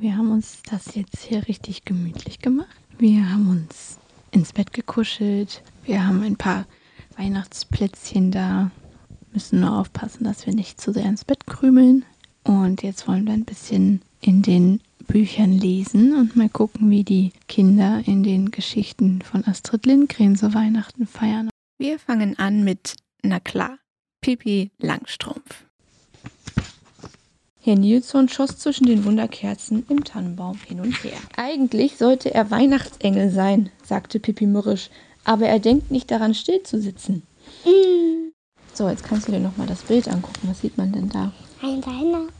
Wir haben uns das jetzt hier richtig gemütlich gemacht. Wir haben uns ins Bett gekuschelt. Wir haben ein paar Weihnachtsplätzchen da. Müssen nur aufpassen, dass wir nicht zu sehr ins Bett krümeln. Und jetzt wollen wir ein bisschen in den Büchern lesen und mal gucken, wie die Kinder in den Geschichten von Astrid Lindgren so Weihnachten feiern. Wir fangen an mit, na klar, Pipi Langstrumpf. Herr Nilsson schoss zwischen den Wunderkerzen im Tannenbaum hin und her. Eigentlich sollte er Weihnachtsengel sein, sagte Pippi mürrisch, aber er denkt nicht daran, still zu sitzen. Mm, So, jetzt kannst du dir nochmal das Bild angucken. Was sieht man denn da? ein Weihnachten.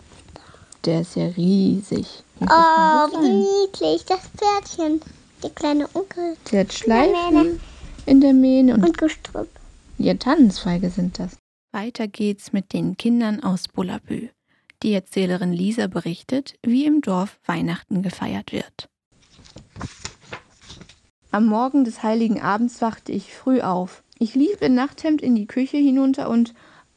Der ist ja riesig. Oh, wie niedlich, das Pferdchen. Der kleine Onkel. Der hat. Schleifen in der Mähne und Und Gestrüpp. ja, Tannenzweige sind das. Weiter geht's mit den Kindern aus Bullabü. Die Erzählerin Lisa berichtet, wie im Dorf Weihnachten gefeiert wird. Am Morgen des heiligen Abends wachte ich früh auf. Ich lief in Nachthemd in die Küche hinunter und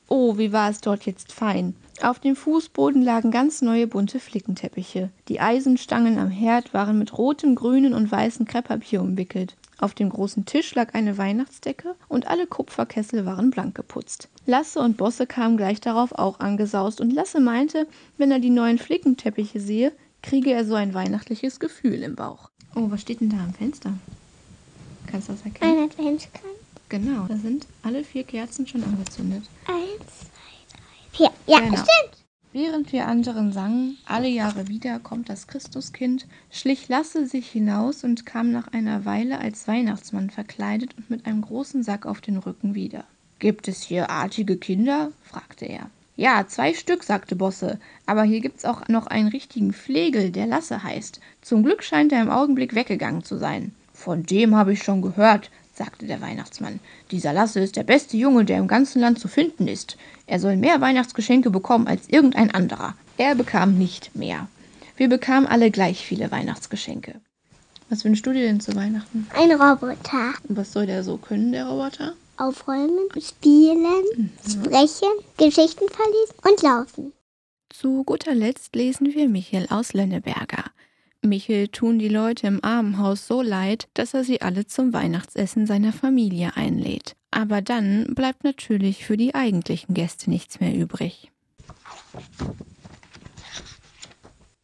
oh, wie war es dort jetzt fein. Auf dem Fußboden lagen ganz neue bunte Flickenteppiche. Die Eisenstangen am Herd waren mit rotem, grünen und weißen Krepppapier umwickelt. Auf dem großen Tisch lag eine Weihnachtsdecke und alle Kupferkessel waren blank geputzt. Lasse und Bosse kamen gleich darauf auch angesaust und Lasse meinte, wenn er die neuen Flickenteppiche sehe, kriege er so ein weihnachtliches Gefühl im Bauch. Oh, was steht denn da am Fenster? Kannst du das erkennen? Ein Adventskranz. Genau, da sind alle vier Kerzen schon angezündet. Eins, zwei, drei, vier. Ja, Genau. stimmt. Während wir anderen sangen, alle Jahre wieder kommt das Christuskind, schlich Lasse sich hinaus und kam nach einer Weile als Weihnachtsmann verkleidet und mit einem großen Sack auf den Rücken wieder. Gibt es hier artige Kinder? fragte er. Ja, zwei Stück, sagte Bosse, aber hier gibt's auch noch einen richtigen Flegel, der Lasse heißt. Zum Glück scheint er im Augenblick weggegangen zu sein. Von dem habe ich schon gehört, sagte der Weihnachtsmann. Dieser Lasse ist der beste Junge, der im ganzen Land zu finden ist. Er soll mehr Weihnachtsgeschenke bekommen als irgendein anderer. Er bekam nicht mehr. Wir bekamen alle gleich viele Weihnachtsgeschenke. Was wünschst du dir denn zu Weihnachten? Ein Roboter. Und was soll der so können, der Roboter? Aufräumen, spielen, sprechen, Geschichten verlesen und laufen. Zu guter Letzt lesen wir Michel aus Lönneberger. Michel tun die Leute im Armenhaus so leid, dass er sie alle zum Weihnachtsessen seiner Familie einlädt. Aber dann bleibt natürlich für die eigentlichen Gäste nichts mehr übrig.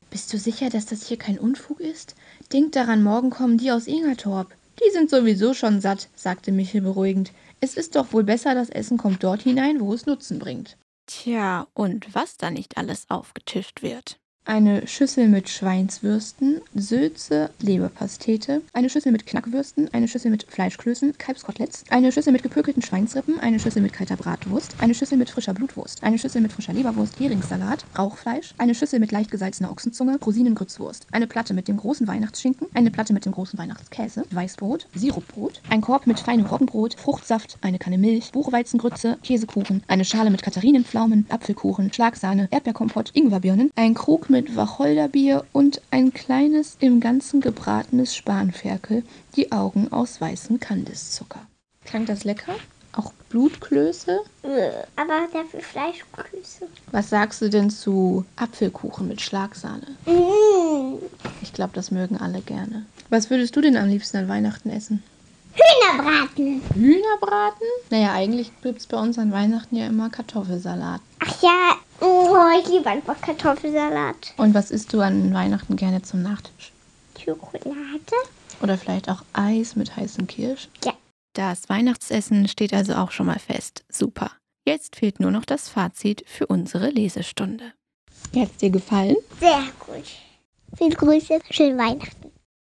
Bist du sicher, dass das hier kein Unfug ist? Denk daran, morgen kommen die aus Ingertorp. Die sind sowieso schon satt, sagte Michel beruhigend. Es ist doch wohl besser, das Essen kommt dort hinein, wo es Nutzen bringt. Tja, und was da nicht alles aufgetischt wird. Eine Schüssel mit Schweinswürsten, Sülze, Leberpastete, eine Schüssel mit Knackwürsten, eine Schüssel mit Fleischklößen, Kalbskoteletts, eine Schüssel mit gepökelten Schweinsrippen, eine Schüssel mit kalter Bratwurst, eine Schüssel mit frischer Blutwurst, eine Schüssel mit frischer Leberwurst, Heringssalat, Rauchfleisch, eine Schüssel mit leicht gesalzener Ochsenzunge, Rosinengrützwurst, eine Platte mit dem großen Weihnachtsschinken, eine Platte mit dem großen Weihnachtskäse, Weißbrot, Sirupbrot, ein Korb mit feinem Roggenbrot, Fruchtsaft, eine Kanne Milch, Buchweizengrütze, Käsekuchen, eine Schale mit Katharinenpflaumen, Apfelkuchen, Schlagsahne, Erdbeerkompott, Ingwerbirnen, ein Krug mit Wacholderbier und ein kleines im Ganzen gebratenes Spanferkel, die Augen aus weißem Kandiszucker. Klang das lecker? Auch Blutklöße? Äh, Aber dafür Fleischgrüße. Was sagst du denn zu Apfelkuchen mit Schlagsahne? Mmh. Ich glaube, das mögen alle gerne. Was würdest du denn am liebsten an Weihnachten essen? Hühnerbraten. Hühnerbraten? Naja, eigentlich gibt es bei uns an Weihnachten ja immer Kartoffelsalat. Ach ja, oh, ich liebe einfach Kartoffelsalat. Und was isst du an Weihnachten gerne zum Nachtisch? Schokolade? Oder vielleicht auch Eis mit heißen Kirsch? Das Weihnachtsessen steht also auch schon mal fest. Super. Jetzt fehlt nur noch das Fazit für unsere Lesestunde. Hat es dir gefallen? Sehr gut. Viele Grüße, schöne Weihnachten.